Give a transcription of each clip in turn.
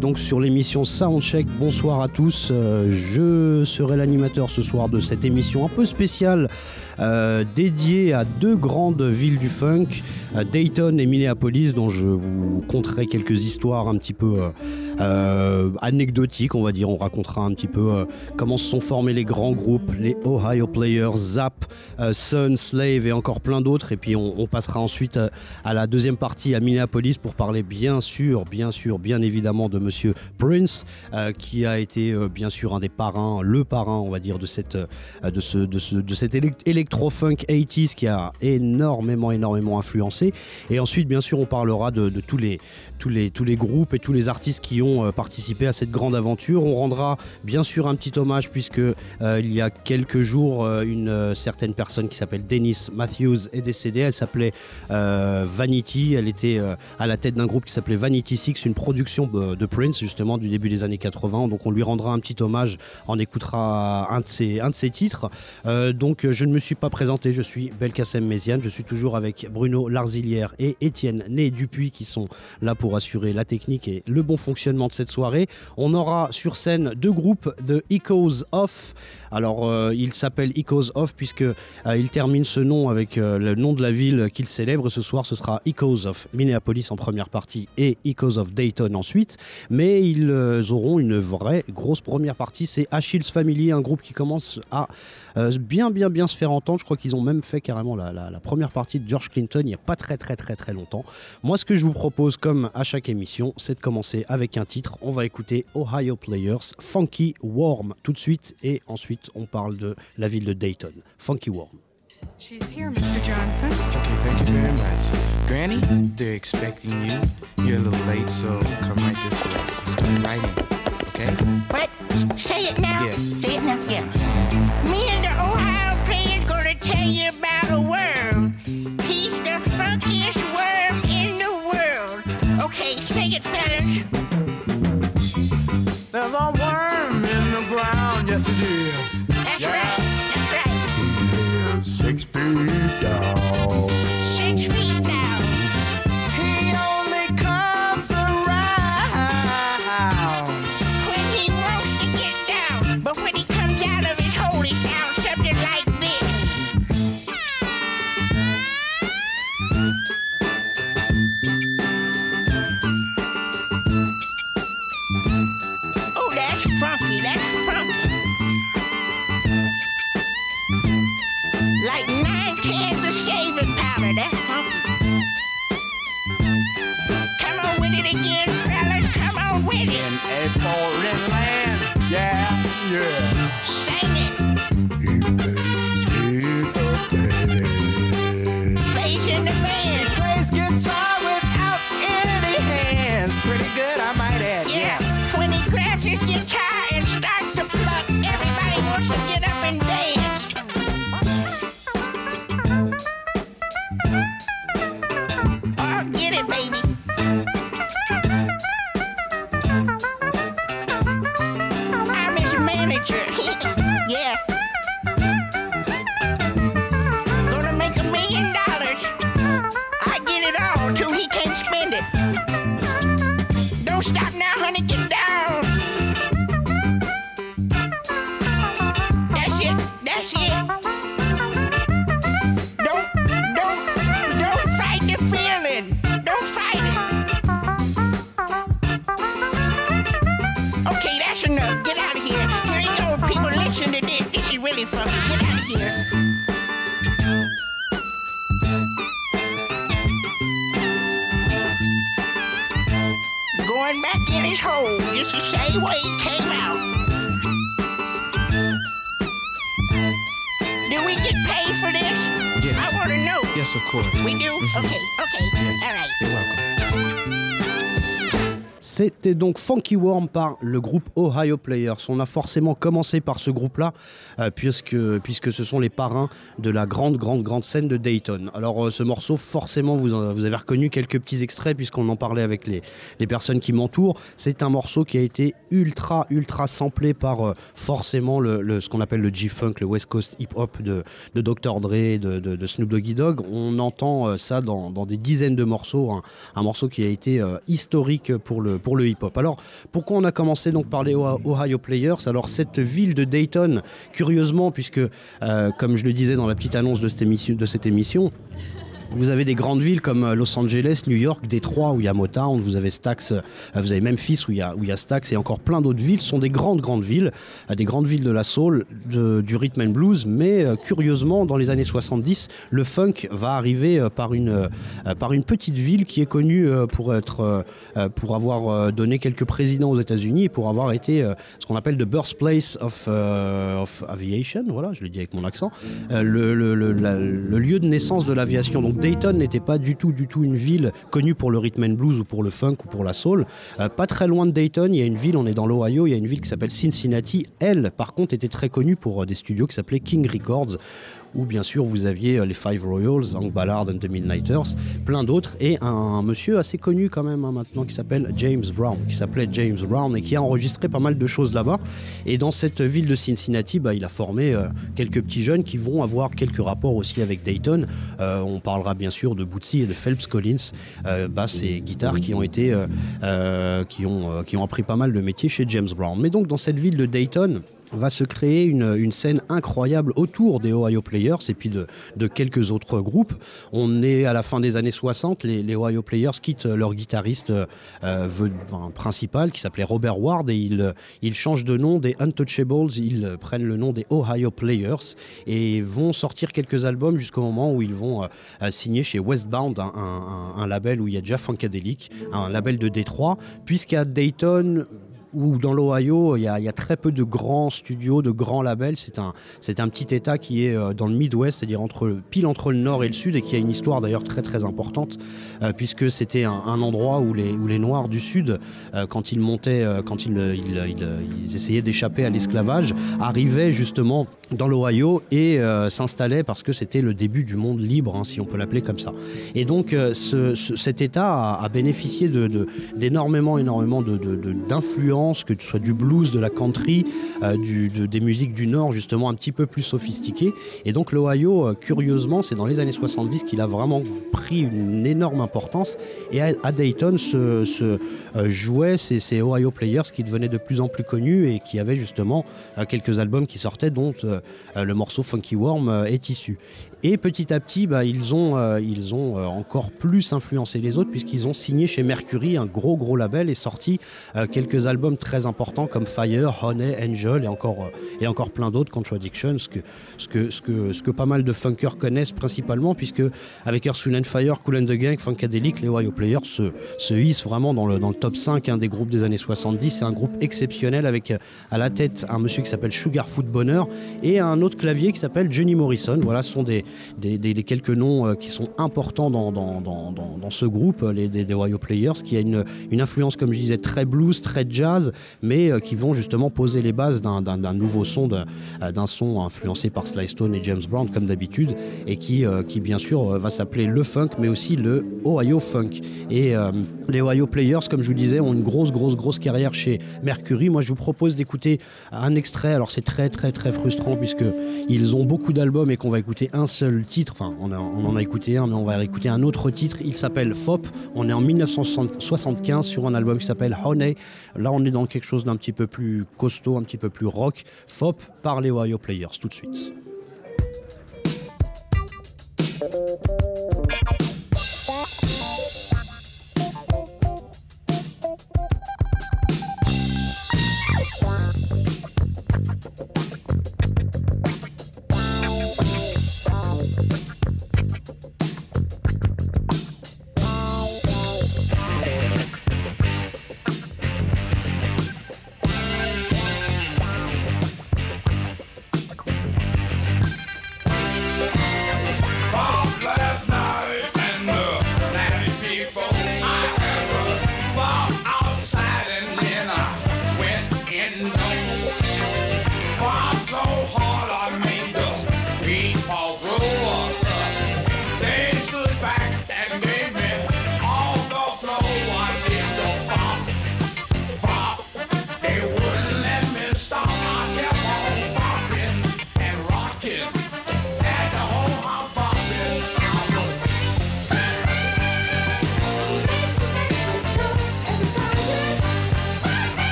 Donc sur l'émission Soundcheck. Bonsoir à tous. Euh, je serai l'animateur ce soir de cette émission un peu spéciale euh, dédiée à deux grandes villes du funk, Dayton et Minneapolis, dont je vous conterai quelques histoires un petit peu euh, anecdotique, on va dire. On racontera un petit peu euh, comment se sont formés les grands groupes, les Ohio Players, Zap, euh, Sun, Slave et encore plein d'autres. Et puis on, passera ensuite à, la deuxième partie à Minneapolis pour parler bien sûr, bien sûr, bien évidemment de Monsieur Prince, qui a été bien sûr un des parrains, le parrain, on va dire, de cette, de ce, de ce, de cet électro-funk 80s qui a énormément, énormément influencé. Et ensuite, bien sûr, on parlera de, de tous les tous les, tous les groupes et tous les artistes qui ont euh, participé à cette grande aventure. On rendra bien sûr un petit hommage puisque euh, il y a quelques jours, euh, une certaine personne qui s'appelle Dennis Matthews est décédée. Elle s'appelait Vanity. Elle était à la tête d'un groupe qui s'appelait Vanity Six, une production de, Prince justement du début des années 80. Donc on lui rendra un petit hommage. On écoutera un de ses, un de ses titres. donc je ne me suis pas présenté. Je suis Belkacem Méziane. Je suis toujours avec Bruno Larzilière et Étienne Né Dupuis qui sont là pour assurer la technique et le bon fonctionnement de cette soirée. On aura sur scène deux groupes de Echoes Off. Alors, euh, il s'appelle Echoes Off puisque euh, il termine ce nom avec euh, le nom de la ville qu'il célèbre. Ce soir, ce sera Echoes of Minneapolis en première partie et Echoes of Dayton ensuite. Mais ils auront une vraie grosse première partie. C'est Achilles Family, un groupe qui commence à bien, bien, bien se faire entendre. Je crois qu'ils ont même fait carrément la, la, première partie de George Clinton il n'y a pas très, très, très, très longtemps. Moi, ce que je vous propose, comme à chaque émission, c'est de commencer avec un titre. On va écouter Ohio Players, Funky Warm tout de suite, et ensuite on parle de la ville de Dayton. Funky Warm. She's here, Mr. Johnson. Okay, thank you very much. Granny, they're expecting you. You're a little late, so come right this way. Start right in, okay? What? Say it now. Yes. Say it now. Yeah. Me and the Ohio player's gonna tell you about a worm. He's the funkiest worm in the world. Okay, say it, fellas. There's a worm in the ground, yes it is. That's yeah. right, that's right. He is six feet down. His hole just the same way he came out. Do we get paid for this? Yes. I want to know. Yes, of course. We do? Mm-hmm. Okay, okay. Yes. All right. You're welcome. C'était donc Funky Worm par le groupe Ohio Players. On a forcément commencé par ce groupe-là, euh, puisque, puisque ce sont les parrains de la grande, grande, grande scène de Dayton. Alors euh, ce morceau, forcément, vous, en- vous avez reconnu quelques petits extraits, puisqu'on en parlait avec les, les personnes qui m'entourent. C'est un morceau qui a été ultra, ultra samplé par euh, forcément le, ce qu'on appelle le G-Funk, le West Coast hip-hop de, de Dr. Dre, de, de, Snoop Doggy Dogg. On entend euh, ça dans, dans des dizaines de morceaux. Un, un morceau qui a été euh, historique pour le, pour le hip-hop. Alors, pourquoi on a commencé donc par les Oh- Ohio Players? Alors, cette ville de Dayton, curieusement, puisque, euh, comme je le disais dans la petite annonce de cette émission vous avez des grandes villes comme euh, Los Angeles, New York, Détroit où il y a Motown, vous avez Stax, euh, vous avez Memphis où il y a, où Stax et encore plein d'autres villes. Ce sont des grandes, grandes villes, euh, des grandes villes de la soul, du rhythm and blues. Mais curieusement, dans les années 70, le funk va arriver par, une, par une petite ville qui est connue pour, être, pour avoir donné quelques présidents aux États-Unis et pour avoir été ce qu'on appelle the birthplace of, aviation. Voilà, je le dis avec mon accent. Le, lieu de naissance de l'aviation. Dayton n'était pas du tout, du tout une ville connue pour le rhythm and blues ou pour le funk ou pour la soul. Euh, pas très loin de Dayton, il y a une ville, on est dans l'Ohio, il y a une ville qui s'appelle Cincinnati. Elle, par contre, était très connue pour euh, des studios qui s'appelaient King Records où bien sûr vous aviez euh, les Five Royals, Hank Ballard and the Midnighters, plein d'autres, et un monsieur assez connu quand même hein, maintenant qui s'appelle James Brown, qui s'appelait James Brown et qui a enregistré pas mal de choses là-bas. Et dans cette ville de Cincinnati, bah, il a formé euh, quelques petits jeunes qui vont avoir quelques rapports aussi avec Dayton. Euh, on parlera bien sûr de Bootsy et de Phelps Collins, euh, basses et guitares qui ont été, qui ont, qui ont appris pas mal de métiers chez James Brown. Mais donc dans cette ville de Dayton, va se créer une, scène incroyable autour des Ohio Players et puis de, quelques autres groupes. On est à la fin des années 60, les, Ohio Players quittent leur guitariste euh, enfin, principal qui s'appelait Robert Ward et ils, changent de nom des Untouchables, ils prennent le nom des Ohio Players et vont sortir quelques albums jusqu'au moment où ils vont euh, euh, signer chez Westbound, un, un- un- un label où il y a déjà Funkadelic, un label de Détroit, puisqu'à Dayton, ou dans l'Ohio, il y, a- très peu de grands studios, de grands labels. C'est un, un petit État qui est euh, dans le Midwest, c'est-à-dire pile entre le nord et le sud, et qui a une histoire d'ailleurs très très importante, euh, puisque c'était un, endroit où les, où les Noirs du Sud, euh, quand ils montaient, quand ils, ils- essayaient d'échapper à l'esclavage, arrivaient justement dans l'Ohio et s'installaient parce que c'était le début du monde libre, hein, si on peut l'appeler comme ça. Et donc ce- ce- cet État a, bénéficié d'énormément, énormément de- que ce soit du blues, de la country, euh, des musiques du Nord justement un petit peu plus sophistiquées. Et donc l'Ohio, euh, curieusement, c'est dans les années 70 qu'il a vraiment pris une énorme importance. Et à, Dayton se, euh, jouaient ces, ces Ohio Players qui devenaient de plus en plus connus et qui avaient justement quelques albums qui sortaient, dont le morceau Funky Worm est issu. Et petit à petit, bah, ils ont, euh, ils ont euh, encore plus influencé les autres puisqu'ils ont signé chez Mercury, un gros gros label, et sorti euh, quelques albums très importants comme Fire, Honey, Angel et encore, et encore plein d'autres, Contradiction, ce que, ce, que, ce, que, ce que pas mal de funkers connaissent principalement puisque avec Earth, Wind and Fire, Cool and the Gang, Funkadelic, les Ohio Players se, se hissent vraiment dans le, dans le top 5 hein, des groupes des années 70. C'est un groupe exceptionnel avec à la tête un monsieur qui s'appelle Sugarfoot Bonner et un autre clavier qui s'appelle Johnny Morrison. Voilà, ce sont des, des, quelques noms euh, qui sont importants dans, dans, dans, dans- ce groupe, euh, les des, Ohio Players, qui a une, une influence, comme je disais, très blues, très jazz, mais euh, qui vont justement poser les bases d'un nouveau son, d'un son influencé par Sly Stone et James Brown, comme d'habitude, et qui, qui bien sûr va s'appeler le funk, mais aussi le Ohio Funk. Et les Ohio Players, comme je vous disais, ont une grosse, grosse, grosse carrière chez Mercury. Moi, je vous propose d'écouter un extrait. Alors, c'est très, très, très frustrant puisque ils ont beaucoup d'albums et qu'on va écouter un titre. Enfin, on en a écouté un, mais on va écouter un autre titre. Il s'appelle Fop. On est en 1975 sur un album qui s'appelle Honey. Là, on est dans quelque chose d'un petit peu plus costaud, un petit peu plus rock. Fop par les Ohio Players, tout de suite.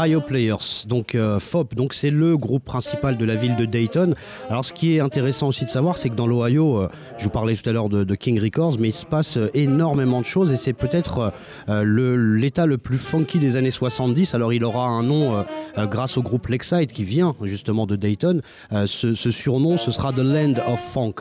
Ohio Players, donc euh, FOP, donc c'est le groupe principal de la ville de Dayton. Alors ce qui est intéressant aussi de savoir, c'est que dans l'Ohio, euh, je vous parlais tout à l'heure de, King Records, mais il se passe euh, énormément de choses et c'est peut-être l'état le plus funky des années 70. Alors il aura un nom grâce au groupe Lexide qui vient justement de Dayton. Ce, surnom, ce sera The Land of Funk,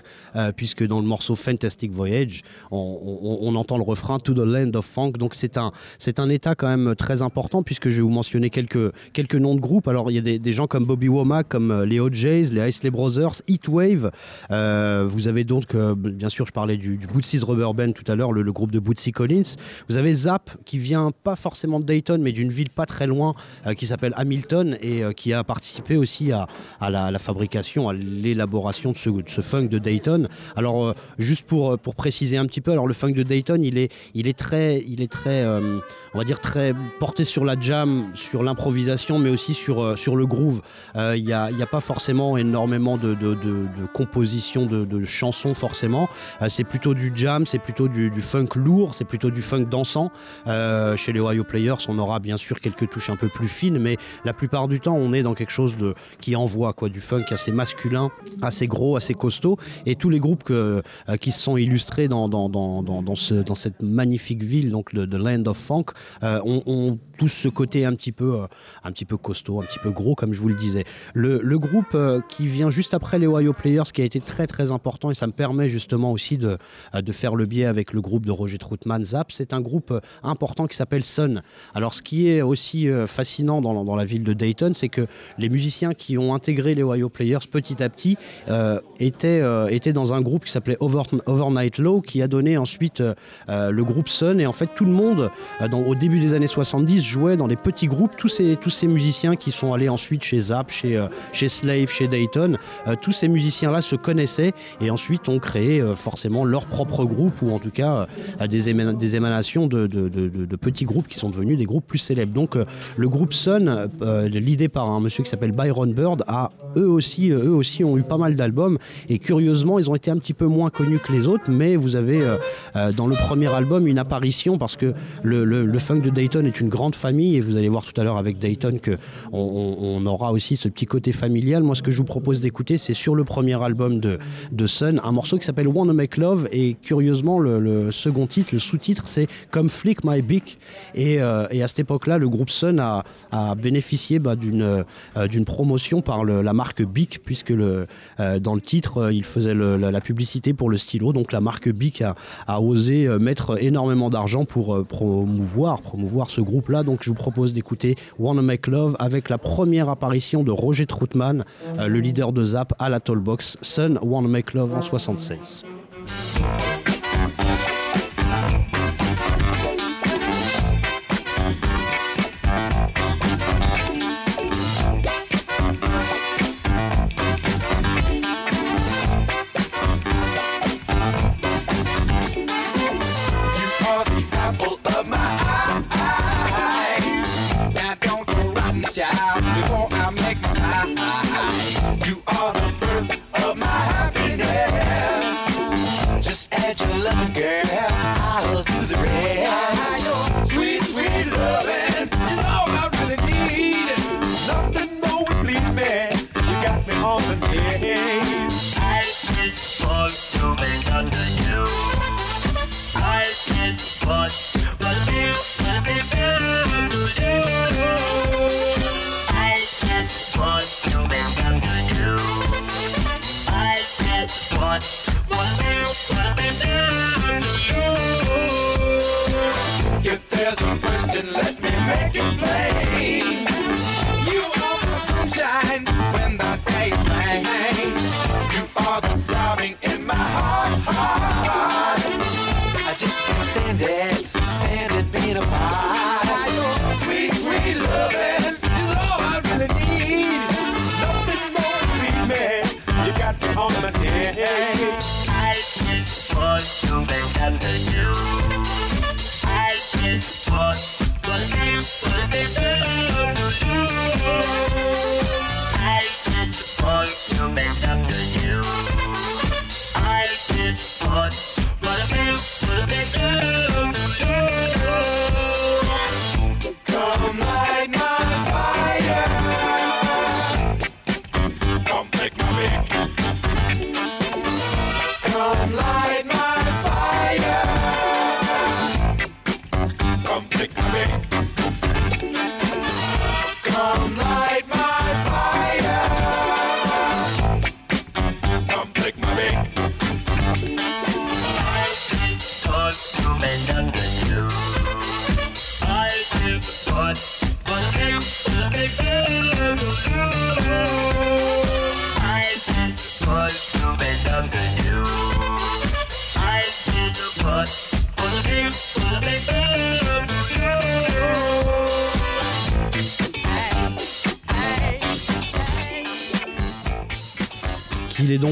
puisque dans le morceau Fantastic Voyage, on, on- on entend le refrain To the Land of Funk. Donc c'est un, c'est un état quand même très important, puisque je vais vous mentionner quelques, quelques noms de groupes. Alors il y a des, gens comme Bobby Womack, comme euh, les OJs, les Isley Brothers, Heatwave. Euh, vous avez donc, euh, bien sûr, je parlais du, du Bootsy's Rubber Band tout à l'heure, le, groupe de Bootsy Collins. Vous avez Zap, qui vient pas forcément de Dayton, mais d'une ville pas très loin, qui s'appelle Hamilton, et qui a participé aussi à, la, fabrication, à l'élaboration de ce, funk de Dayton. Alors, juste pour, préciser un petit peu, alors le funk de Dayton, il est, très, il est très on va dire, très porté sur la jam, sur l'improvisation, mais aussi sur, euh, sur le groove. Euh, Il n'y a, pas forcément énormément de, de, de, compositions, de, de chansons forcément. Euh, c'est plutôt du jam, c'est plutôt du, funk lourd, c'est plutôt du funk dansant. Euh, chez les Ohio Players, on aura bien sûr quelques touches un peu plus fines, mais la plupart du temps, on est dans quelque chose de, qui envoie quoi, du funk assez masculin, assez gros, assez costaud. Et tous les groupes euh, qui se sont illustrés dans, dans, dans, dans, dans ce, dans cette magnifique ville, donc de Land of Funk, euh, ont tous ce côté un petit peu, euh, un petit peu costaud, un petit peu gros, comme je vous le disais. Le, le groupe euh, qui vient juste après les Ohio Players, qui a été très très important, et ça me permet justement aussi de, euh, de faire le biais avec le groupe de Roger Troutman, Zap, c'est un groupe important qui s'appelle Sun. Alors ce qui est aussi fascinant dans, dans la ville de Dayton, c'est que les musiciens qui ont intégré les Ohio Players petit à petit étaient, étaient dans un groupe qui s'appelait Over, Overnight Low, qui a donné ensuite le groupe Sun. Et en fait, tout le monde, dans- au début des années 70, jouait dans les petits groupes. Tous ces, tous ces musiciens qui sont allés ensuite chez Zap, chez, euh, chez Slave, chez Dayton, euh, tous ces musiciens-là se connaissaient et ensuite ont créé euh, forcément leur propre groupe ou en tout cas des, émana- des émanations de, de- de- petits groupes qui sont devenus des groupes plus célèbres. Donc le groupe Sun, l'idée par un monsieur qui s'appelle Byron Bird, a eux aussi, eux aussi ont eu pas mal d'albums et curieusement ils ont été un petit peu moins connus que les autres, mais vous avez dans le premier album une apparition parce que le, le- le funk de Dayton est une grande famille et vous allez voir tout à l'heure avec Dayton que on, aura aussi ce petit côté familial. Moi, ce que je vous propose d'écouter, c'est sur le premier album de, Sun, un morceau qui s'appelle Wanna Make Love et curieusement le, second titre, le sous-titre, c'est Come Flick My Beak et, euh, et à cette époque-là, le groupe Sun a, bénéficié bah, d'une euh, d'une promotion par la marque Bic puisque euh, dans le titre, il faisait la, publicité pour le stylo. Donc la marque Bic a, a osé mettre énormément d'argent pour promouvoir, promouvoir ce groupe-là. Donc je vous propose d'écouter Wanna Make Love avec la première apparition de Roger Troutman, euh, le leader de Zap à la Tollbox, Sun Wanna Make Love en 76. i'm gonna Yeah.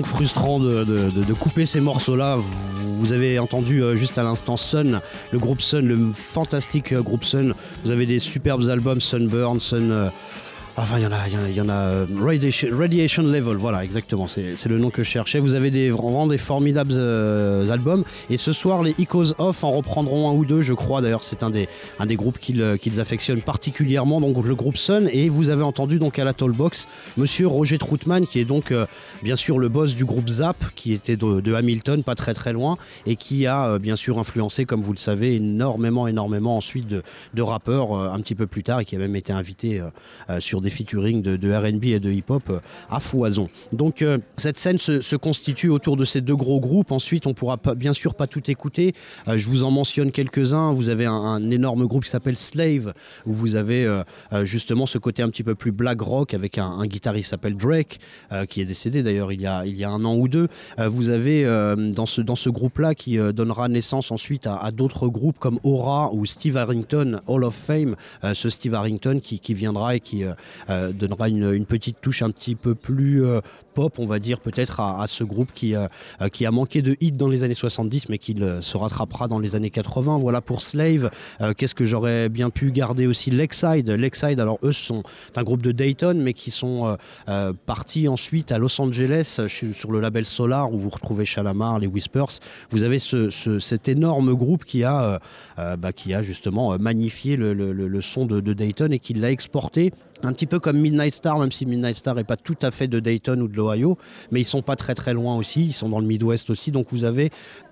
Frustrant de, couper ces morceaux-là. Vous, avez entendu euh, juste à l'instant Sun, le groupe Sun, le fantastique euh, groupe Sun. Vous avez des superbes albums, Sunburn, Sun. Enfin, il y en a, il y en a, euh, Radiation, Level, voilà, exactement, c'est le nom que je cherchais. Vous avez des, vraiment des formidables euh, albums. Et ce soir, les Echoes Off en reprendront un ou deux, je crois. D'ailleurs, c'est un des, un des groupes qu'ils euh, qu'ils affectionnent particulièrement, donc le groupe Sun. Et vous avez entendu donc à la Tollbox, monsieur Roger Troutman, qui est donc bien sûr le boss du groupe Zap, qui était de, Hamilton, pas très très loin, et qui a bien sûr influencé, comme vous le savez, énormément, énormément ensuite de, de rappeurs un petit peu plus tard, et qui a même été invité sur des featuring de, de RB et de hip-hop euh, à foison. Donc euh, cette scène se, constitue autour de ces deux gros groupes. Ensuite, on pourra bien sûr pas tout écouter. Euh, je vous en mentionne quelques-uns. Vous avez un, énorme groupe qui s'appelle Slave, où vous avez justement ce côté un petit peu plus black rock avec un, guitariste qui s'appelle Drake, qui est décédé d'ailleurs il, y a- un an ou deux. Vous avez dans ce, dans ce groupe-là qui donnera naissance ensuite à, d'autres groupes comme Aura ou Steve Harrington, Hall of Fame. Ce Steve Harrington qui viendra et qui euh, donnera une, petite touche un petit peu plus euh, pop, on va dire peut-être à, ce groupe qui, euh, qui a manqué de hits dans les années 70 mais qui se rattrapera dans les années 80. Voilà pour Slave. Qu'est-ce que j'aurais bien pu garder aussi? Lakeside. Lakeside, alors eux sont un groupe de Dayton mais qui sont partis ensuite à Los Angeles sur le label Solar où vous retrouvez Shalamar, les Whispers. Vous avez ce- ce- cet énorme groupe qui a, bah, justement magnifié le, son de Dayton et qui l'a exporté un petit peu comme Midnight Star, même si Midnight Star n'est pas tout à fait de Dayton ou de l'Ohio, mais ils sont pas très très loin aussi, ils sont dans le Midwest aussi, donc vous avez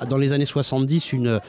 dans les années 70 une,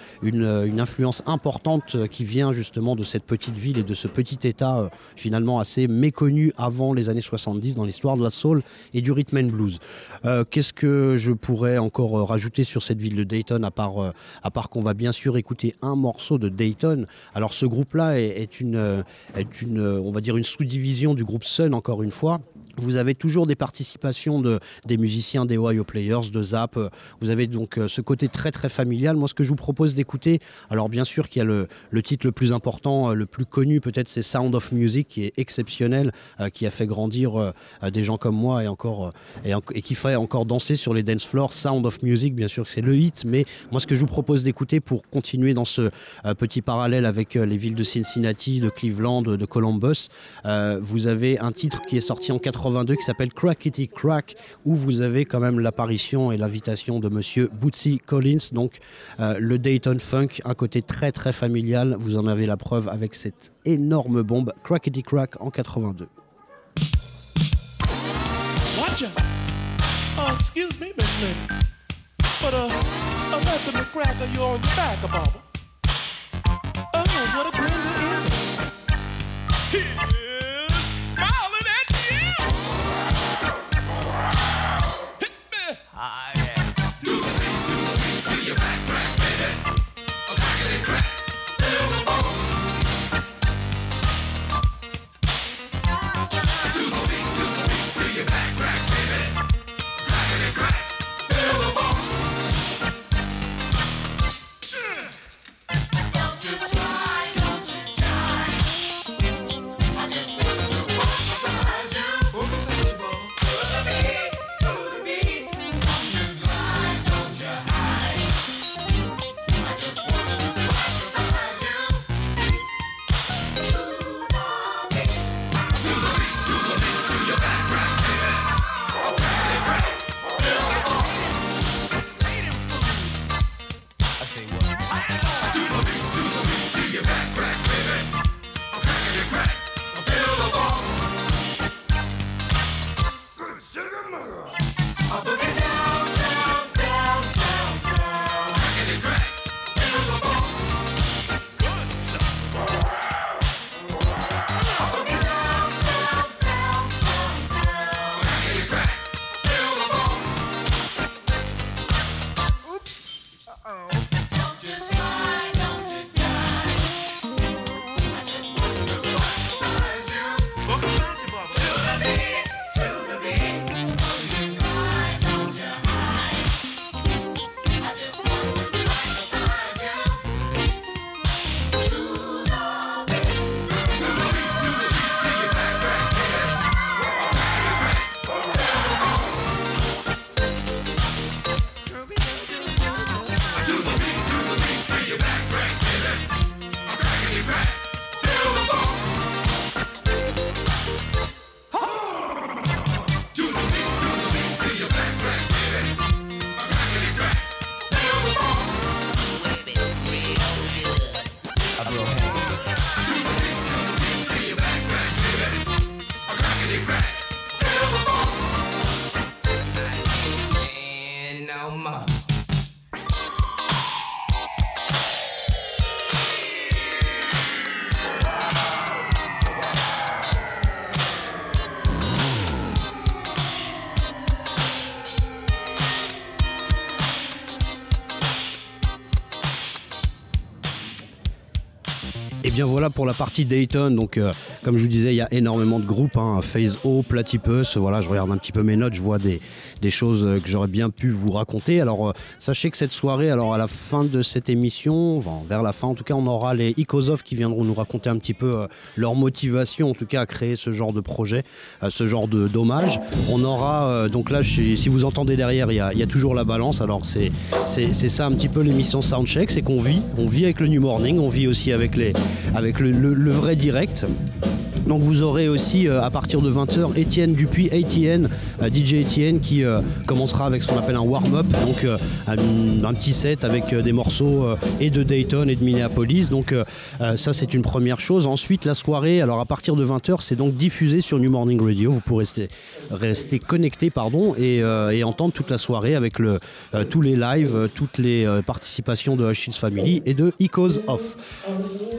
influence importante qui vient justement de cette petite ville et de ce petit état euh, finalement assez méconnu avant les années 70 dans l'histoire de la soul et du rhythm and blues. Euh, Qu'est-ce que je pourrais encore euh, rajouter sur cette ville de Dayton à part, euh, à part qu'on va bien sûr écouter un morceau de Dayton? Alors ce groupe-là est, une, euh, est une, euh, on va dire une sous-division du groupe Sun encore une fois. Vous avez toujours des participations de, des musiciens des Ohio Players, de Zap. Euh, Vous avez donc euh, ce côté très très familial. Moi, ce que je vous propose d'écouter, alors bien sûr qu'il y a le, titre le plus important, euh, le plus connu peut-être, c'est Sound of Music, qui est exceptionnel, qui a fait grandir des gens comme moi et encore et, qui fait encore danser sur les dance floors. Sound of Music, bien sûr que c'est le hit, mais moi ce que je vous propose d'écouter pour continuer dans ce petit parallèle avec les villes de Cincinnati, de Cleveland, de, Columbus, vous avez un titre qui est sorti en 82 qui s'appelle Crackety Crack, où vous avez quand même l'apparition et l'invitation de monsieur Bootsy Collins, donc euh, le Dayton Funk, un côté très très familial, vous en avez la preuve avec cette énorme bombe Crackety Crack en 82. Watch out. Uh, excuse me, Miss. But, uh, let the McCracker you on the back Barbara. Oh, me. Bien voilà pour la partie Dayton. Donc, euh, comme je vous disais, il y a énormément de groupes. Hein, Phase O, Platypus. Voilà, je regarde un petit peu mes notes. Je vois des, des choses euh, que j'aurais bien pu vous raconter. Alors, euh, sachez que cette soirée, alors à la fin de cette émission, vers la fin en tout cas, on aura les Ikozov qui viendront nous raconter un petit peu euh, leur motivation, en tout cas, à créer ce genre de projet, ce genre de dommage. On aura, donc là, si vous entendez derrière, il y a, toujours la balance. Alors, c'est ça un petit peu l'émission Soundcheck, c'est qu'on vit, on vit avec le New Morning, on vit aussi avec, les, avec le, vrai direct. Donc vous aurez aussi à partir de 20h Étienne Dupuis, ATN, DJ Étienne qui commencera avec ce qu'on appelle un warm-up, donc euh, un, petit set avec euh, des morceaux euh, et de Dayton et de Minneapolis. Donc euh, euh, ça c'est une première chose. Ensuite la soirée, alors à partir de 20h c'est donc diffusé sur New Morning Radio. Vous pourrez rester, connecté pardon, et, euh, entendre toute la soirée avec euh, tous les lives, euh, toutes les euh, participations de Hushins Family et de Ecos Off.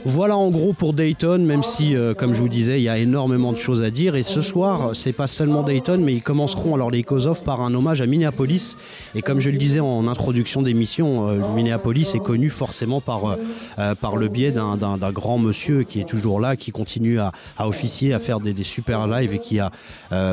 Voilà en gros pour Dayton, même si, euh, comme je vous disais, il y a énormément de choses à dire. Et ce soir, c'est pas seulement Dayton, mais ils commenceront alors les Kozov par un hommage à Minneapolis. Et comme je le disais en introduction d'émission, euh, Minneapolis est connu forcément par, euh, euh, par le biais d'un- grand monsieur qui est toujours là, qui continue à, à officier, à faire des, super lives et qui a,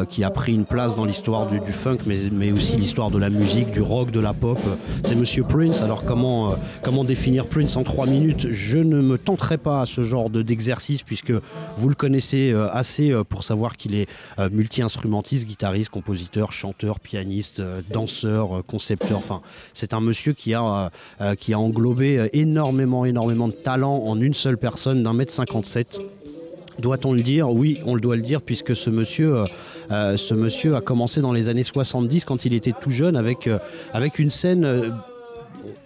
qui a pris une place dans l'histoire du, funk, mais, mais aussi l'histoire de la musique, du rock, de la pop. C'est Monsieur Prince. Alors comment, comment définir Prince en trois minutes? Je ne me tenterai pas à ce genre de- d'exercice puisque vous le connaissez assez pour savoir qu'il est multi-instrumentiste, guitariste, compositeur, chanteur, pianiste, euh, danseur, euh, concepteur. Enfin, c'est un monsieur qui a, euh, englobé énormément, énormément de talent en une seule personne d'un mètre 57. Doit-on le dire? Oui, on le doit le dire, puisque ce monsieur, ce monsieur a commencé dans les années 70 quand il était tout jeune avec, une scène.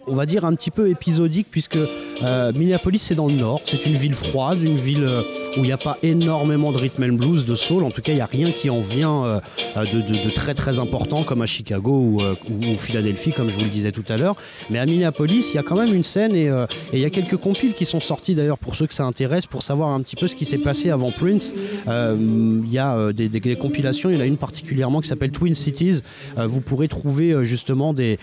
On va dire un petit peu épisodique puisque euh, Minneapolis c'est dans le nord, c'est une ville froide, une ville euh, où il n'y a pas énormément de rhythm and blues, de soul, en tout cas il n'y a rien qui en vient euh, de, très très important comme à Chicago ou, Philadelphie comme je vous le disais tout à l'heure, mais à Minneapolis il y a quand même une scène et il y a quelques compiles qui sont sortis d'ailleurs pour ceux que ça intéresse pour savoir un petit peu ce qui s'est passé avant Prince. Il y a des, compilations, il y en a une particulièrement qui s'appelle Twin Cities. Vous pourrez trouver justement des,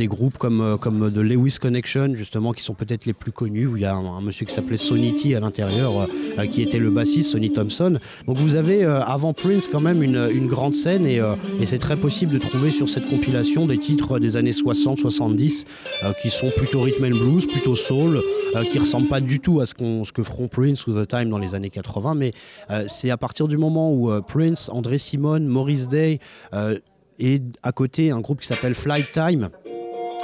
groupes comme, comme de Lewis Connection, justement, qui sont peut-être les plus connus, où il y a un, monsieur qui s'appelait Sonny T à l'intérieur, euh, euh, qui était le bassiste, Sonny Thompson. Donc vous avez euh, avant Prince quand même une, grande scène et, c'est très possible de trouver sur cette compilation des titres des années 60-70 euh, qui sont plutôt rhythm and blues, plutôt soul, qui ressemblent pas du tout à ce, ce que feront Prince ou The Time dans les années 80, mais c'est à partir du moment où Prince, André Simone, Maurice Day et à côté un groupe qui s'appelle Flight Time.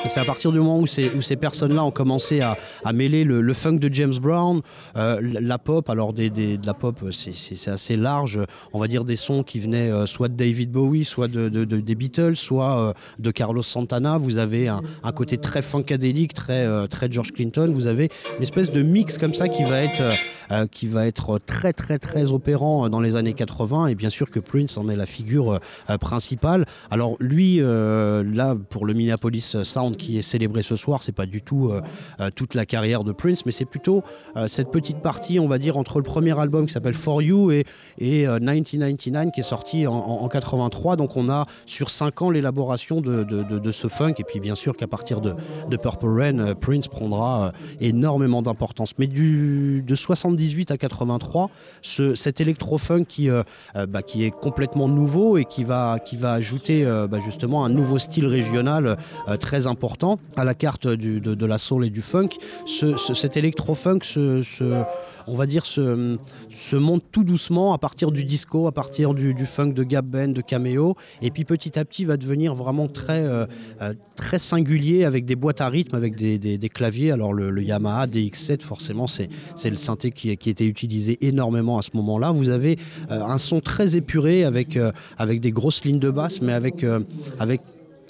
C'est à partir du moment où ces, personnes-là ont commencé à, mêler le, funk de James Brown, euh, la pop, alors des, de la pop c'est- c'est assez large, on va dire des sons qui venaient euh, soit de David Bowie, soit de, de- de- des Beatles, soit euh, de Carlos Santana. Vous avez un, côté très funkadélique, très, euh, très George Clinton. Vous avez une espèce de mix comme ça qui va être, euh, euh, qui va être très très très opérant euh, dans les années 80 et bien sûr que Prince en est la figure euh, euh, principale. Alors lui, euh, là pour le Minneapolis Sound qui est célébré ce soir, c'est pas du tout euh, euh, toute la carrière de Prince, mais c'est plutôt euh, cette petite partie, on va dire, entre le premier album qui s'appelle For You et, et euh, 1999 qui est sorti en, en- en 83. Donc on a sur 5 ans l'élaboration de, ce funk et puis bien sûr qu'à partir de, Purple Rain, Prince prendra énormément d'importance. Mais du, de 78 à 83, ce, cet électro-funk qui, bah, qui est complètement nouveau et qui va, qui va ajouter bah, justement un nouveau style régional très important à la carte de, la soul et du funk. Ce- ce- cet électro-funk on va dire, se, monte tout doucement à partir du disco, à partir du, funk de Gap Band, de Cameo, et puis petit à petit va devenir vraiment très, euh, euh, très singulier avec des boîtes à rythme, avec des, claviers. Alors le, Yamaha DX7, forcément, c'est le synthé qui, était utilisé énormément à ce moment-là. Vous avez euh, un son très épuré avec, avec des grosses lignes de basse, mais avec, avec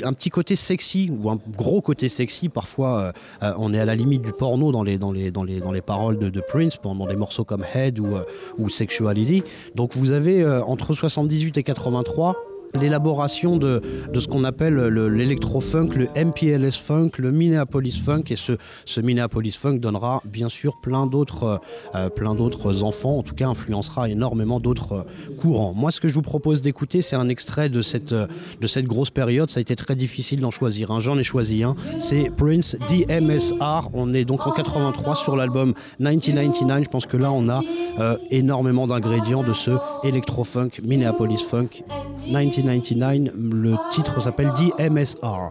un petit côté sexy ou un gros côté sexy. Parfois, euh, euh, on est à la limite du porno dans les, dans les, dans les, dans les paroles de, de Prince pendant des morceaux comme Head ou, euh, ou Sexuality. Donc vous avez entre 78 et 83 l'élaboration de, ce qu'on appelle le- l'électro-funk, le MPLS funk, le Minneapolis funk, et ce, Minneapolis funk donnera bien sûr plein d'autres euh, plein d'autres enfants, en tout cas influencera énormément d'autres euh, courants. Moi, ce que je vous propose d'écouter, c'est un extrait de cette, euh, grosse période. Ça a été très difficile d'en choisir un. J'en ai choisi un. C'est Prince DMSR. On est donc en 83 sur l'album 1999. Je pense que là, on a euh, énormément d'ingrédients de ce électro-funk, Minneapolis funk 1999. Le titre s'appelle DMSR.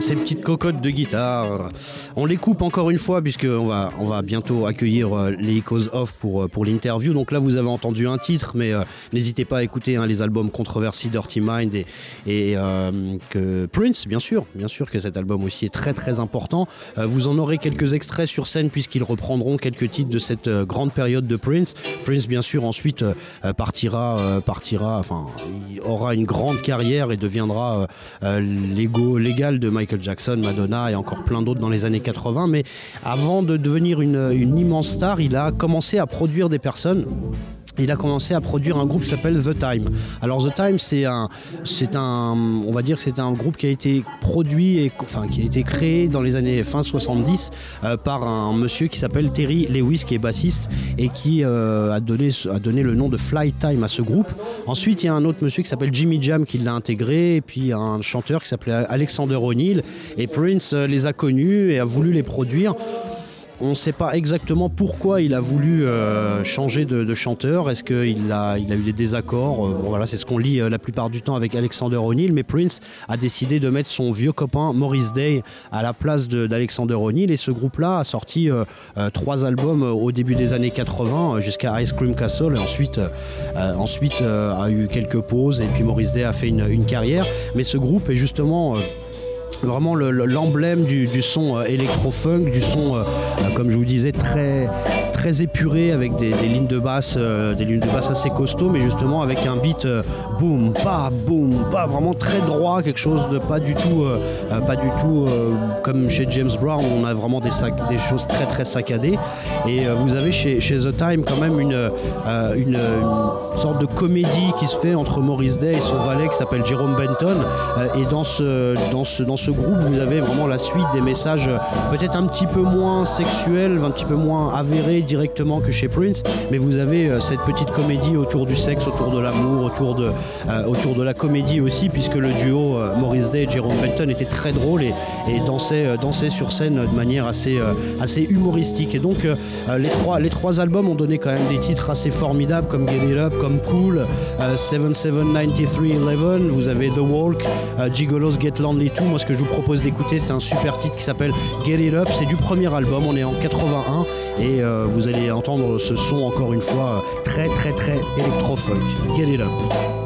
Ces petites cocottes de guitare. On les coupe encore une fois puisque on va, on va bientôt accueillir euh, les Echoes Off pour, euh, pour l'interview. Donc là, vous avez entendu un titre, mais euh, n'hésitez pas à écouter hein, les albums Controversy, Dirty Mind et, Prince, bien sûr, bien sûr que cet album aussi est très très important. Vous en aurez quelques extraits sur scène puisqu'ils reprendront quelques titres de cette grande période de Prince. Prince, bien sûr, ensuite partira, partira, enfin, il aura une grande carrière et deviendra l'ego légal de Michael Jackson, Madonna et encore plein d'autres dans les années 80. Mais avant de devenir une immense star, il a commencé à produire des personnes. Il a commencé à produire un groupe qui s'appelle The Time. Alors The Time, c'est un, c'est un, on va dire que c'est un groupe qui a été produit et enfin qui a été créé dans les années fin 70 euh, par un monsieur qui s'appelle Terry Lewis, qui est bassiste et qui euh, a donné, a donné le nom de Flight Time à ce groupe. Ensuite, il y a un autre monsieur qui s'appelle Jimmy Jam qui l'a intégré et puis un chanteur qui s'appelait Alexander O'Neill et Prince euh, les a connus et a voulu les produire on ne sait pas exactement pourquoi il a voulu euh, changer de, chanteur. Est-ce qu'il a, eu des désaccords Euh, c'est ce qu'on lit euh, la plupart du temps avec Alexander O'Neill. Mais Prince a décidé de mettre son vieux copain Maurice Day à la place de- d'Alexander O'Neill. Et ce groupe-là a sorti trois albums au début des années 80 euh, jusqu'à Ice Cream Castle. Et ensuite, a eu quelques pauses. Et puis Maurice Day a fait une carrière. Mais ce groupe est justement. Vraiment le- le- l'emblème du, du son euh, électro-funk, du son, euh, euh, comme je vous disais, très, très épuré avec des, lignes de basse, euh, des lignes de basse assez costauds, mais justement avec un beat euh, boum, pas, boum, pas, vraiment très droit, quelque chose de pas du tout, euh, euh, pas du tout comme chez James Brown, on a vraiment des, des choses très très saccadées. Et vous avez chez, chez The Time quand même une, une, sorte de comédie qui se fait entre Maurice Day et son valet qui s'appelle Jérôme Benton. Et dans ce, dans, ce, dans ce groupe, vous avez vraiment la suite des messages peut-être un petit peu moins sexuels, un petit peu moins avérés directement que chez Prince, mais vous avez euh, cette petite comédie autour du sexe, autour de l'amour, autour de, euh, autour de la comédie aussi, puisque le duo euh, Maurice Day et Jérôme Benton était très drôle et, et dansait, dansait sur scène de manière assez, assez humoristique. Et donc les, trois, les trois albums ont donné quand même des titres assez formidables comme Get It Up, comme Cool, euh, 779311, vous avez The Walk, Gigolos Get Lonely Too. Moi ce que je vous propose d'écouter c'est un super titre qui s'appelle Get It Up, c'est du premier album, on est en 81 et euh, vous allez entendre ce son encore une fois très très très électro-funk. Get Up.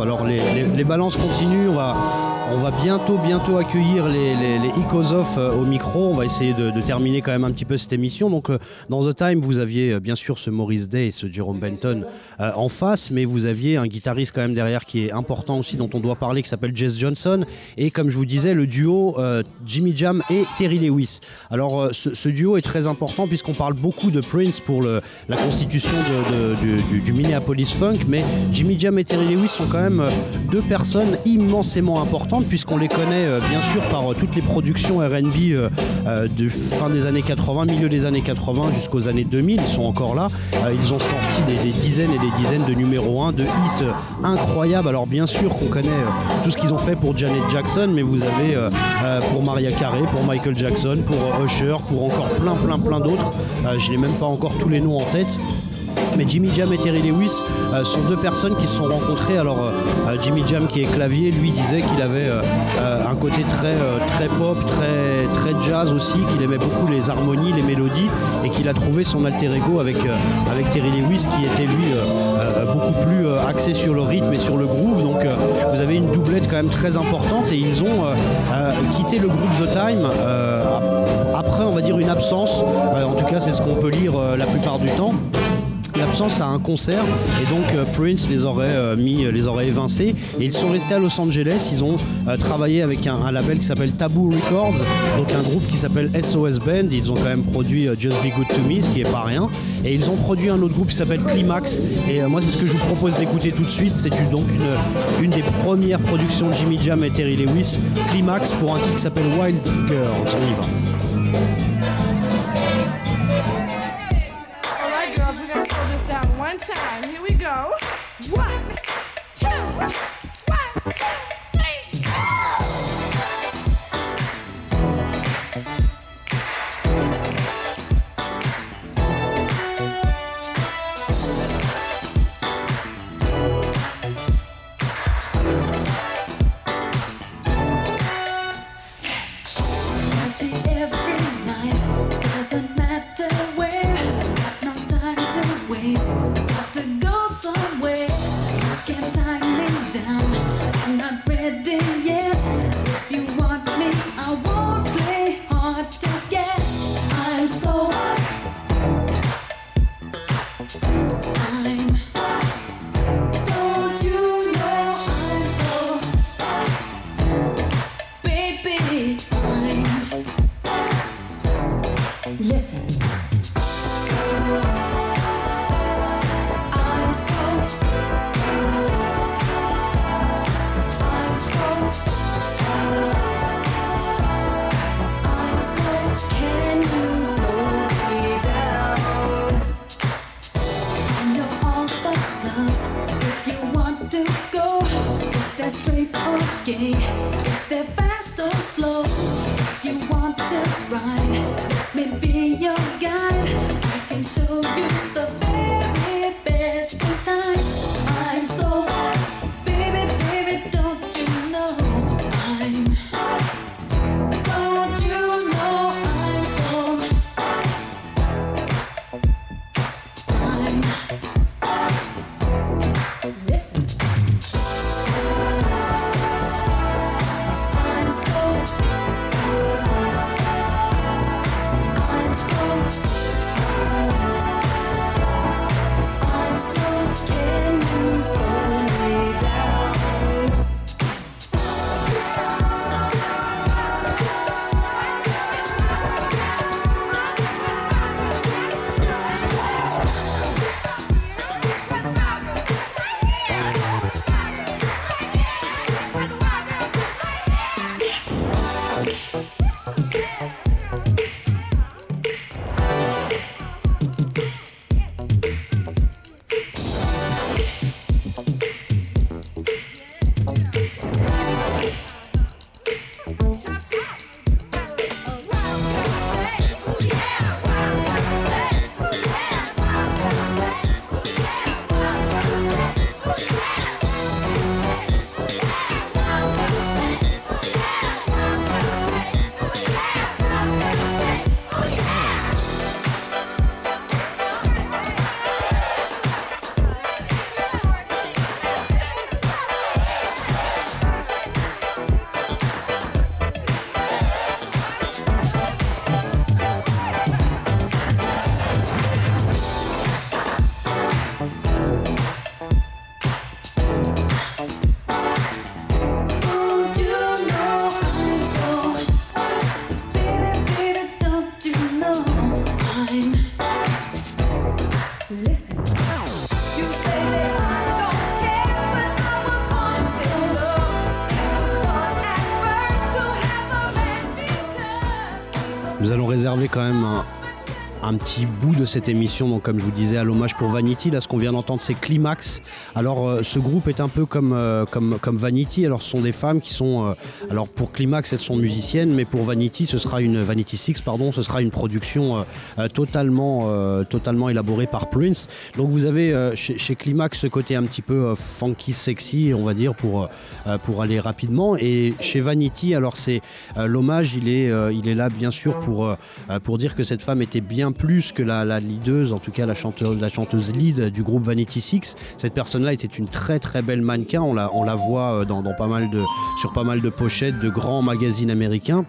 Alors les, les- les balances continuent, on va, on va bientôt, bientôt accueillir les, les, les euh, au micro. On va essayer de, terminer quand même un petit peu cette émission. Donc euh, dans The Time, vous aviez euh, bien sûr ce Maurice Day et ce Jerome Benton en face, mais vous aviez un guitariste quand même derrière qui est important aussi, dont on doit parler, qui s'appelle Jess Johnson. Et comme je vous disais, le duo Jimmy Jam et Terry Lewis. Alors ce, duo est très important puisqu'on parle beaucoup de Prince pour la constitution du, Minneapolis Funk, mais Jimmy Jam et Terry Lewis sont quand même deux personnes immensément importantes puisqu'on les connaît euh, bien sûr par euh, toutes les productions R&B euh, de fin des années 80, milieu des années 80 jusqu'aux années 2000. Ils sont encore là. Ils ont sorti des, dizaines et des dizaines de numéros 1, de hits incroyables. Alors bien sûr qu'on connaît tout ce qu'ils ont fait pour Janet Jackson, mais vous avez pour Maria Carey, pour Michael Jackson, pour Usher, pour encore plein plein plein d'autres. Je n'ai même pas encore tous les noms en tête. Mais Jimmy Jam et Terry Lewis euh, sont deux personnes qui se sont rencontrées. Alors euh, euh, Jimmy Jam qui est clavier, lui disait qu'il avait un côté très très pop, très très jazz aussi, qu'il aimait beaucoup les harmonies, les mélodies, et qu'il a trouvé son alter ego avec avec Terry Lewis qui était lui beaucoup plus axé sur le rythme et sur le groove. Donc vous avez une doublette quand même très importante et ils ont quitté le groupe The Time après on va dire une absence. En tout cas c'est ce qu'on peut lire la plupart du temps à un concert et donc euh, Prince les aurait euh, mis, les aurait évincés et ils sont restés à Los Angeles. Ils ont euh, travaillé avec un, label qui s'appelle Taboo Records, donc un groupe qui s'appelle SOS Band. Ils ont quand même produit euh, Just Be Good to Me, ce qui est pas rien. Et ils ont produit un autre groupe qui s'appelle Climax. Et euh, moi c'est ce que je vous propose d'écouter tout de suite. C'est donc une, une des premières productions de Jimmy Jam et Terry Lewis, Climax pour un titre qui s'appelle Wild Girls. On y va. Time. Here we go. Petit bout cette émission, donc comme je vous disais, à l'hommage pour Vanity. Là, ce qu'on vient d'entendre, c'est Climax. Alors, euh, ce groupe est un peu comme, euh, comme, comme Vanity. Alors, ce sont des femmes qui sont. euh, alors, pour Climax, elles sont musiciennes, mais pour Vanity, ce sera une. Vanity Six, pardon, ce sera une production totalement, totalement élaborée par Prince. Donc, vous avez chez, Climax ce côté un petit peu funky, sexy, on va dire, pour, pour aller rapidement. Et chez Vanity, alors, c'est l'hommage, il est, il est là, bien sûr, pour, pour dire que cette femme était bien plus que la leaduse, en tout cas la chanteuse, la lead du groupe Vanity Six. Cette personne-là était une très très belle mannequin. On la, la voit euh, dans pas mal de, sur pas mal de pochettes de grands magazines américains.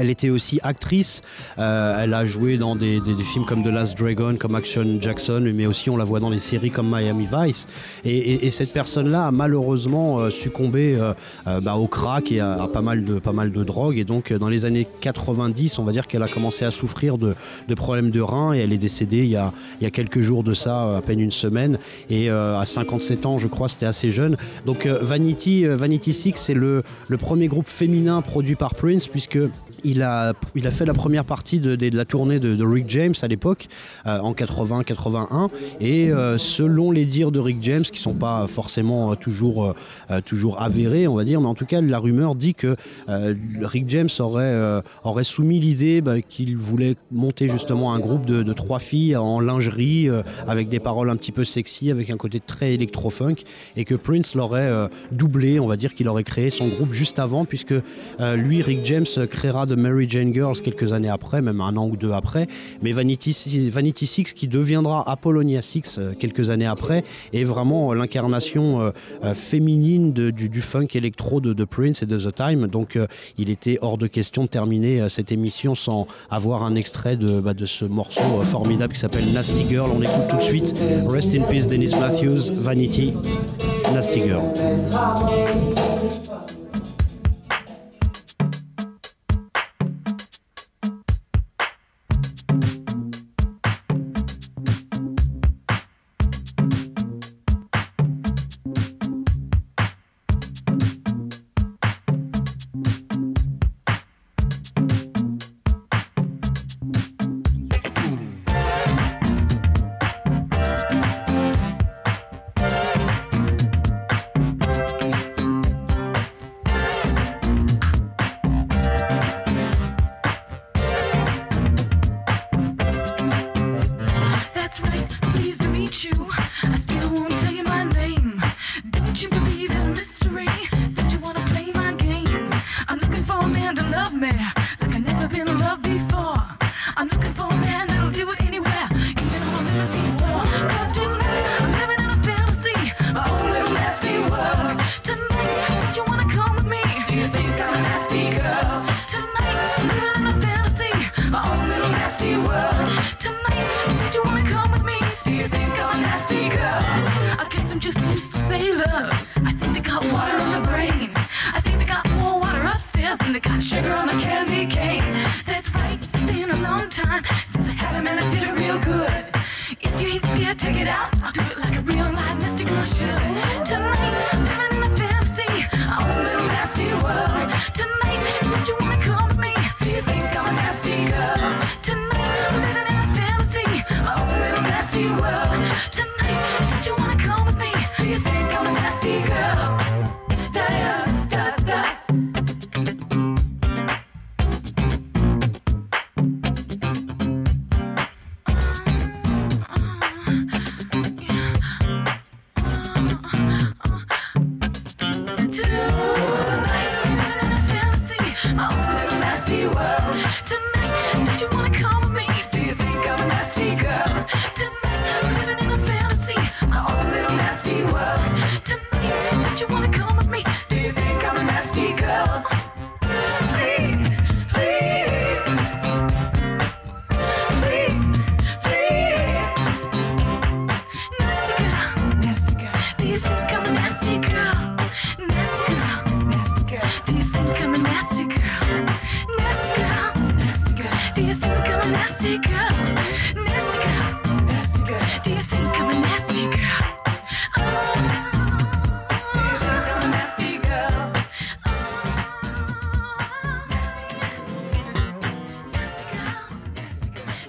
Elle était aussi actrice. Euh, elle a joué dans des, films comme The Last Dragon, comme Action Jackson, mais aussi on la voit dans des séries comme Miami Vice. Et, et- et cette personne-là a malheureusement euh, succombé euh, bah, au crack et à, pas mal de pas mal de drogue. Et donc dans les années 90, on va dire qu'elle a commencé à souffrir de, problèmes de reins et elle est décédée il y a, quelques jours de ça, à peine une semaine. Et à 57 ans, je crois, c'était assez jeune. Donc Vanity, Vanity Six, c'est le, le premier groupe féminin produit par Prince puisque il a, il a fait la première partie de, de- la tournée de, Rick James à l'époque, euh, en 80-81. Et euh, selon les dires de Rick James, qui sont pas forcément euh, toujours, toujours avérés, on va dire, mais en tout cas, la rumeur dit que Rick James aurait, aurait soumis l'idée bah, qu'il voulait monter justement un groupe de, trois filles en lingerie, avec des paroles un petit peu sexy, avec un côté très électro-funk, et que Prince l'aurait doublé, on va dire qu'il aurait créé son groupe juste avant, puisque lui, Rick James, créera de Mary Jane Girls quelques années après, même un an ou deux après, mais Vanity, Six, qui deviendra Apollonia Six euh, quelques années après, est vraiment euh, l'incarnation euh, féminine du, funk électro de, de Prince et de The Time. Donc il était hors de question de terminer cette émission sans avoir un extrait de, bah, ce morceau formidable qui s'appelle Nasty Girl. On écoute tout de suite Rest in Peace Dennis Matthews, Vanity, Nasty Girl.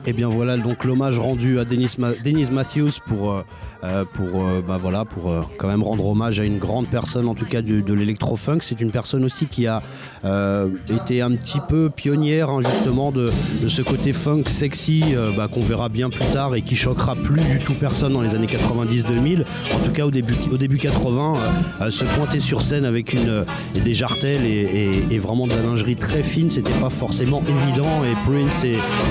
Et bien voilà donc l'hommage rendu à Dennis, Ma- Dennis Matthews pour, euh, euh, euh, bah voilà, pour quand même rendre hommage à une grande personne en tout cas du- de l'électro-funk. C'est une personne aussi qui a euh, été un petit peu pionnière hein, justement de, ce côté funk sexy euh, bah, qu'on verra bien plus tard et qui choquera plus du tout personne dans les années 90-2000. En tout cas au début, au début 80, euh, se pointer sur scène avec des jartelles et, vraiment de la lingerie très fine, c'était pas forcément évident et Prince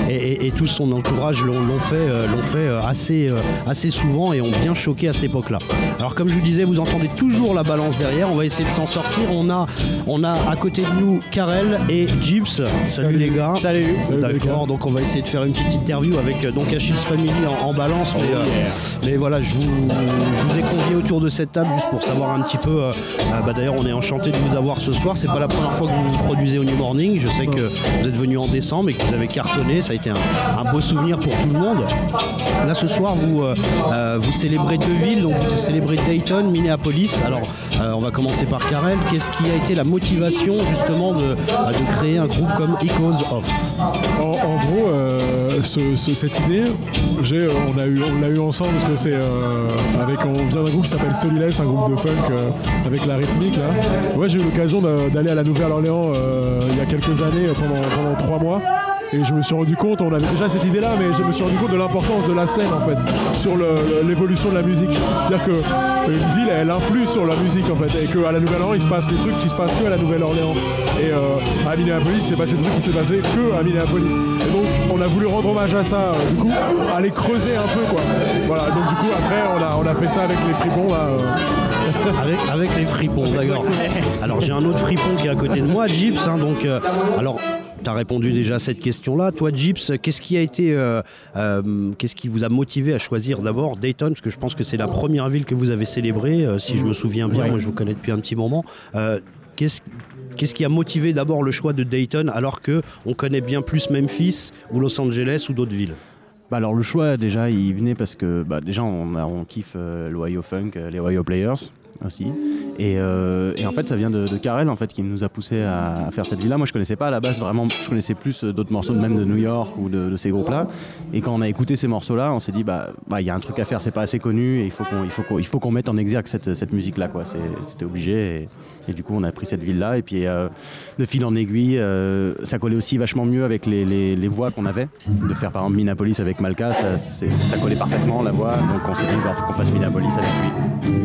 et, tout son entourage l'ont fait, assez, souvent et ont bien choqué à cette époque-là. Alors comme je vous disais, vous entendez toujours la balance derrière, on va essayer de s'en sortir. On a, on a à côté de nous Karel et Gibbs. Salut, les gars. Salut. D'accord, donc on va essayer de faire une petite interview avec euh, donc Achilles Family en, en balance. Mais, Oh, euh, mais voilà, je vous, je vous ai convié autour de cette table juste pour savoir un petit peu. euh, euh, bah, D'ailleurs, on est enchanté de vous avoir ce soir. C'est pas la première fois que vous vous produisez au New Morning. Je sais que vous êtes venu en décembre et que vous avez cartonné. Ça a été un, un beau souvenir pour tout le monde. Là, ce soir, vous, euh, vous célébrez deux villes. Donc, vous célébrez Dayton, Minneapolis. Alors, euh, on va commencer par Karel. Qu'est-ce qui a été la motivation justement de, créer un groupe comme Echoes of En, gros, euh, ce- ce- cette idée, euh, on, a eu, l'a eu ensemble parce que c'est euh, avec, on vient d'un groupe qui s'appelle Soliless, un groupe de funk avec la rythmique là. Ouais, j'ai eu l'occasion d'aller à la Nouvelle-Orléans il y a quelques années pendant trois mois. Et je me suis rendu compte, on avait déjà cette idée-là, mais je me suis rendu compte de l'importance de la scène en fait sur l'évolution de la musique. C'est-à-dire que une ville, elle influe sur la musique en fait, et qu'à la Nouvelle-Orléans, il se passe des trucs qui se passent que à la Nouvelle-Orléans. Et euh, à Minneapolis, c'est passé des trucs qui s'est passé que à Minneapolis. Et donc, on a voulu rendre hommage à ça, euh, du coup, aller creuser un peu quoi. Voilà, donc du coup, après, on a, on a fait ça avec les fripons là. euh. avec, avec les fripons, d'accord. Alors j'ai un autre fripon qui est à côté de moi, Gips. hein, donc, euh, alors, tu as répondu déjà à cette question-là. Toi, Gips, qu'est-ce qui a été, euh, euh, qu'est-ce qui vous a motivé à choisir d'abord Dayton, parce que je pense que c'est la première ville que vous avez célébrée, euh, si je me souviens bien. Ouais. Moi, je vous connais depuis un petit moment. Qu'est-ce Qu'est-ce qui a motivé d'abord le choix de Dayton alors que on connaît bien plus Memphis ou Los Angeles ou d'autres villes? Bah alors le choix déjà il venait parce que bah, déjà on, a- on kiffe l'Ohio Funk, les Ohio Players aussi. Et, euh, et en fait ça vient de, de Karel en fait qui nous a poussé à, faire cette ville-là. Moi je connaissais pas à la base vraiment, je connaissais plus euh, d'autres morceaux même de New York ou de, ces groupes-là. Et quand on a écouté ces morceaux-là, on s'est dit bah bah, il y a un truc à faire, c'est pas assez connu et il faut qu'on il faut qu'on il faut qu'on mette en exergue cette, cette musique-là quoi. C'était obligé et du coup on a pris cette ville-là et puis euh, de fil en aiguille, euh, ça collait aussi vachement mieux avec les, les- les voix qu'on avait. De faire par exemple Minneapolis avec Malka, ça, ça collait parfaitement la voix, donc on s'est dit bah, faut qu'on fasse Minneapolis avec lui.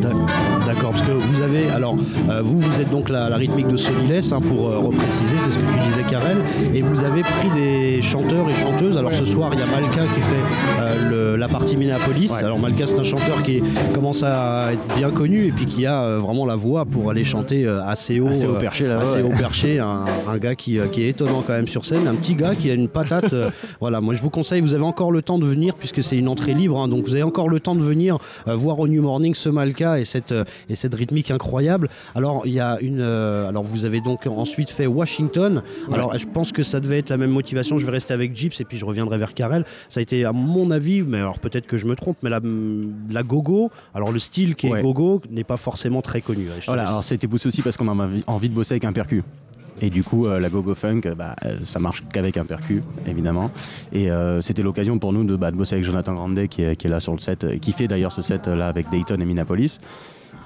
D'accord, parce que vous avez, alors euh, vous, vous êtes donc la, la rythmique de Solilès, hein, pour euh, repréciser, c'est ce que tu disais Karel, et vous avez pris des chanteurs et chanteuses. Alors ce soir, il y a Malka qui fait le- la partie Minneapolis. Alors Malka, c'est un chanteur qui commence à être bien connu et puis qui a vraiment la voix pour aller chanter euh, assez haut, Assez haut euh, perché, assez haut perché, un, un gars qui, euh, qui est étonnant quand même sur scène, un petit gars qui a une patate. voilà, moi je vous conseille, vous avez encore le temps de venir puisque c'est une entrée libre, hein, donc vous avez encore le temps de venir voir au New Morning ce Malka et cette, et cette rythmique incroyable. Alors il y a une, alors vous avez donc ensuite fait Washington. Alors je pense que ça devait être la même motivation. Je vais rester avec Gips et puis je reviendrai vers Karel. Ça a été à mon avis, mais alors peut-être que je me trompe, mais la, la gogo. Alors le style qui est Ouais. gogo n'est pas forcément très connu. Te Voilà, alors c'était poussé aussi parce qu'on a envie, de bosser avec un percu. Et du coup, euh, la gogo funk, euh, bah, euh, ça marche qu'avec un percu, évidemment. Et c'était l'occasion pour nous de, bah, bosser avec Jonathan Grandet, qui est, là sur le set, qui fait d'ailleurs ce set euh, là avec Dayton et Minneapolis.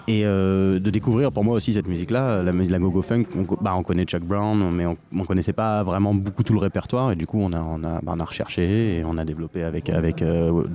Et de découvrir pour moi aussi cette musique-là, la, la gogo funk. On, bah, on connaît Chuck Brown, mais on, on connaissait pas vraiment beaucoup tout le répertoire. Et du coup, on a, on a, bah, on a recherché et on a développé avec, avec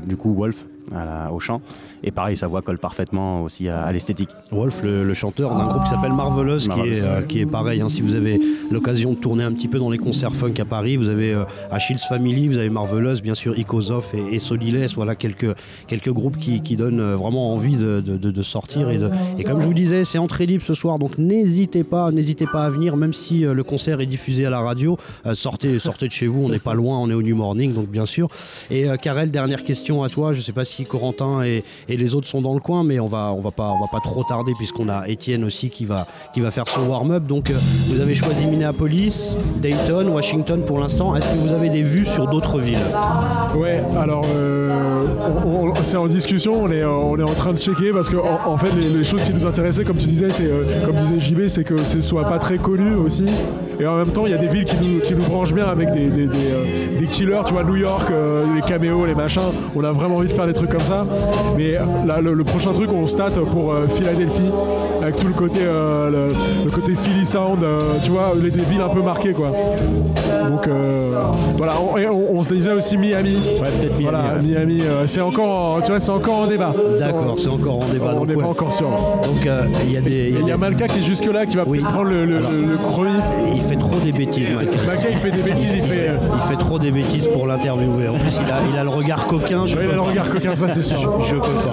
du coup Wolf à la- au chant. Et pareil, sa voix colle parfaitement aussi à, à l'esthétique. Wolf, le, le chanteur d'un groupe qui s'appelle Marvelous, qui est, euh, qui est pareil. hein, si vous avez l'occasion de tourner un petit peu dans les concerts funk à Paris, vous avez euh, Achilles Family, vous avez Marvelous, bien sûr, Ikozoff et, et Solilès. Voilà quelques, quelques groupes qui, qui donnent euh, vraiment envie de, de- de- de sortir. Et, de, et comme je vous disais, c'est entrée libre ce soir, donc n'hésitez pas, n'hésitez pas à venir, même si euh, le concert est diffusé à la radio. sortez, sortez de chez vous, on n'est pas loin, on est au New Morning, donc bien sûr. Et Karel, dernière question à toi. Je sais pas si Corentin et, les autres sont dans le coin, mais on va, on va pas, on va pas trop tarder puisqu'on a Étienne aussi qui va, qui va faire son warm-up. Donc, euh, vous avez choisi Minneapolis, Dayton, Washington pour l'instant. Est-ce que vous avez des vues sur d'autres villes? Ouais, alors euh, c'est en discussion, on est, en train de checker parce que en, fait les, les choses qui nous intéressaient, comme tu disais, c'est euh, comme disait JB, c'est que ce soit pas très connu aussi. Et en même temps, il y a des villes qui nous, qui nous branchent bien avec des, des, des, euh, des killers, tu vois, New York, euh, les caméos, les machins. On a vraiment envie de faire des trucs comme ça. Mais là, le, le prochain truc, on state pour euh, Philadelphie, avec tout le côté, euh, le, le côté Philly Sound, euh, tu vois, les, des villes un peu marquées quoi. Donc euh, voilà, on, et on- on se disait aussi Miami. Ouais, peut-être Miami. Voilà, ouais. Miami, euh, c'est encore, en- tu vois, c'est encore en débat. D'accord, c'est encore en débat. On n'est ouais. pas encore sûr. Donc, euh, il y a des. Il y a Malka qui est jusque là, qui va Oui. prendre le, le, Alors, le- le fait trop des bêtises. Malka, il fait des bêtises, il fait. euh, Il fait trop des bêtises pour l'interviewer. En plus, il a, il a le regard coquin. Je Ouais, il a le regard coquin, ça c'est sûr. Je, je peux pas.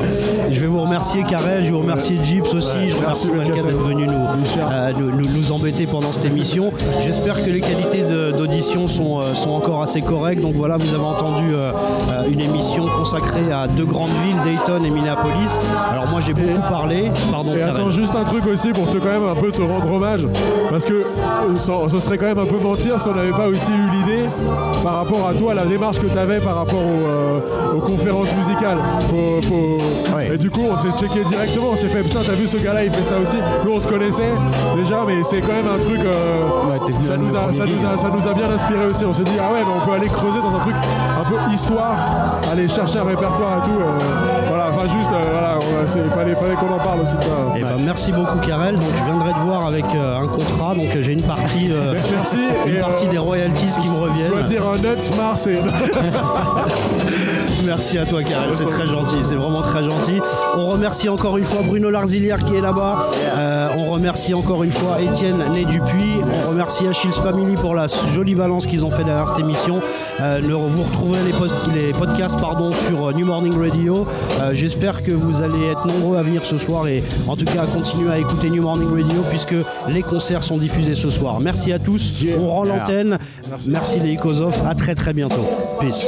Je vais vous remercier Karel, je vais vous remercier Jeeps aussi, je remercie merci, Malka d'être venu nous, euh, nous, nous- embêter pendant cette émission. J'espère que les qualités d'audition sont, euh, sont encore assez correctes. Donc voilà, vous avez entendu une émission consacrée à deux grandes villes, Dayton et Minneapolis. Alors moi j'ai beaucoup parlé. Pardon Et Karel. attends, juste un truc aussi pour te quand même un peu te rendre hommage. Parce que euh, ce serait quand même un peu mentir si on n'avait pas aussi eu l'idée par rapport à toi, la démarche que tu avais par rapport aux, euh, aux conférences musicales. Faut- faut- Et du coup, on s'est checké directement, on s'est fait putain, t'as vu ce gars-là, il fait ça aussi. Nous, on se connaissait déjà, mais c'est quand même un truc. euh, t'es venu ça, à nous le a, ça, premier nous a, ça nous a bien inspiré aussi. On s'est dit, ah ouais, mais on peut aller creuser dans un truc un peu histoire, aller chercher un répertoire et tout. euh, juste, euh, voilà, c'est- fallait, fallait qu'on en parle aussi de ça. Eh ben, merci beaucoup Karel. Donc je viendrai te voir avec euh, un contrat. Donc euh, j'ai une partie, Merci. une Et, partie des royalties qui me Je reviennent. dois dire un Nuts Mars et. Merci à toi Karel, c'est très gentil, c'est vraiment très gentil. On remercie encore une fois Bruno Larzilière qui est là-bas. Euh, on remercie encore une fois Étienne Né Dupuis. On remercie Achilles Family pour la jolie balance qu'ils ont fait derrière cette émission. Euh, vous retrouverez les, post- les podcasts pardon, sur euh, New Morning Radio. Euh, J'espère que vous allez être nombreux à venir ce soir et en tout cas à continuer à écouter New Morning Radio puisque les concerts sont diffusés ce soir. Merci à tous. On rend l'antenne. Merci les Icosoph. À très très bientôt. Peace.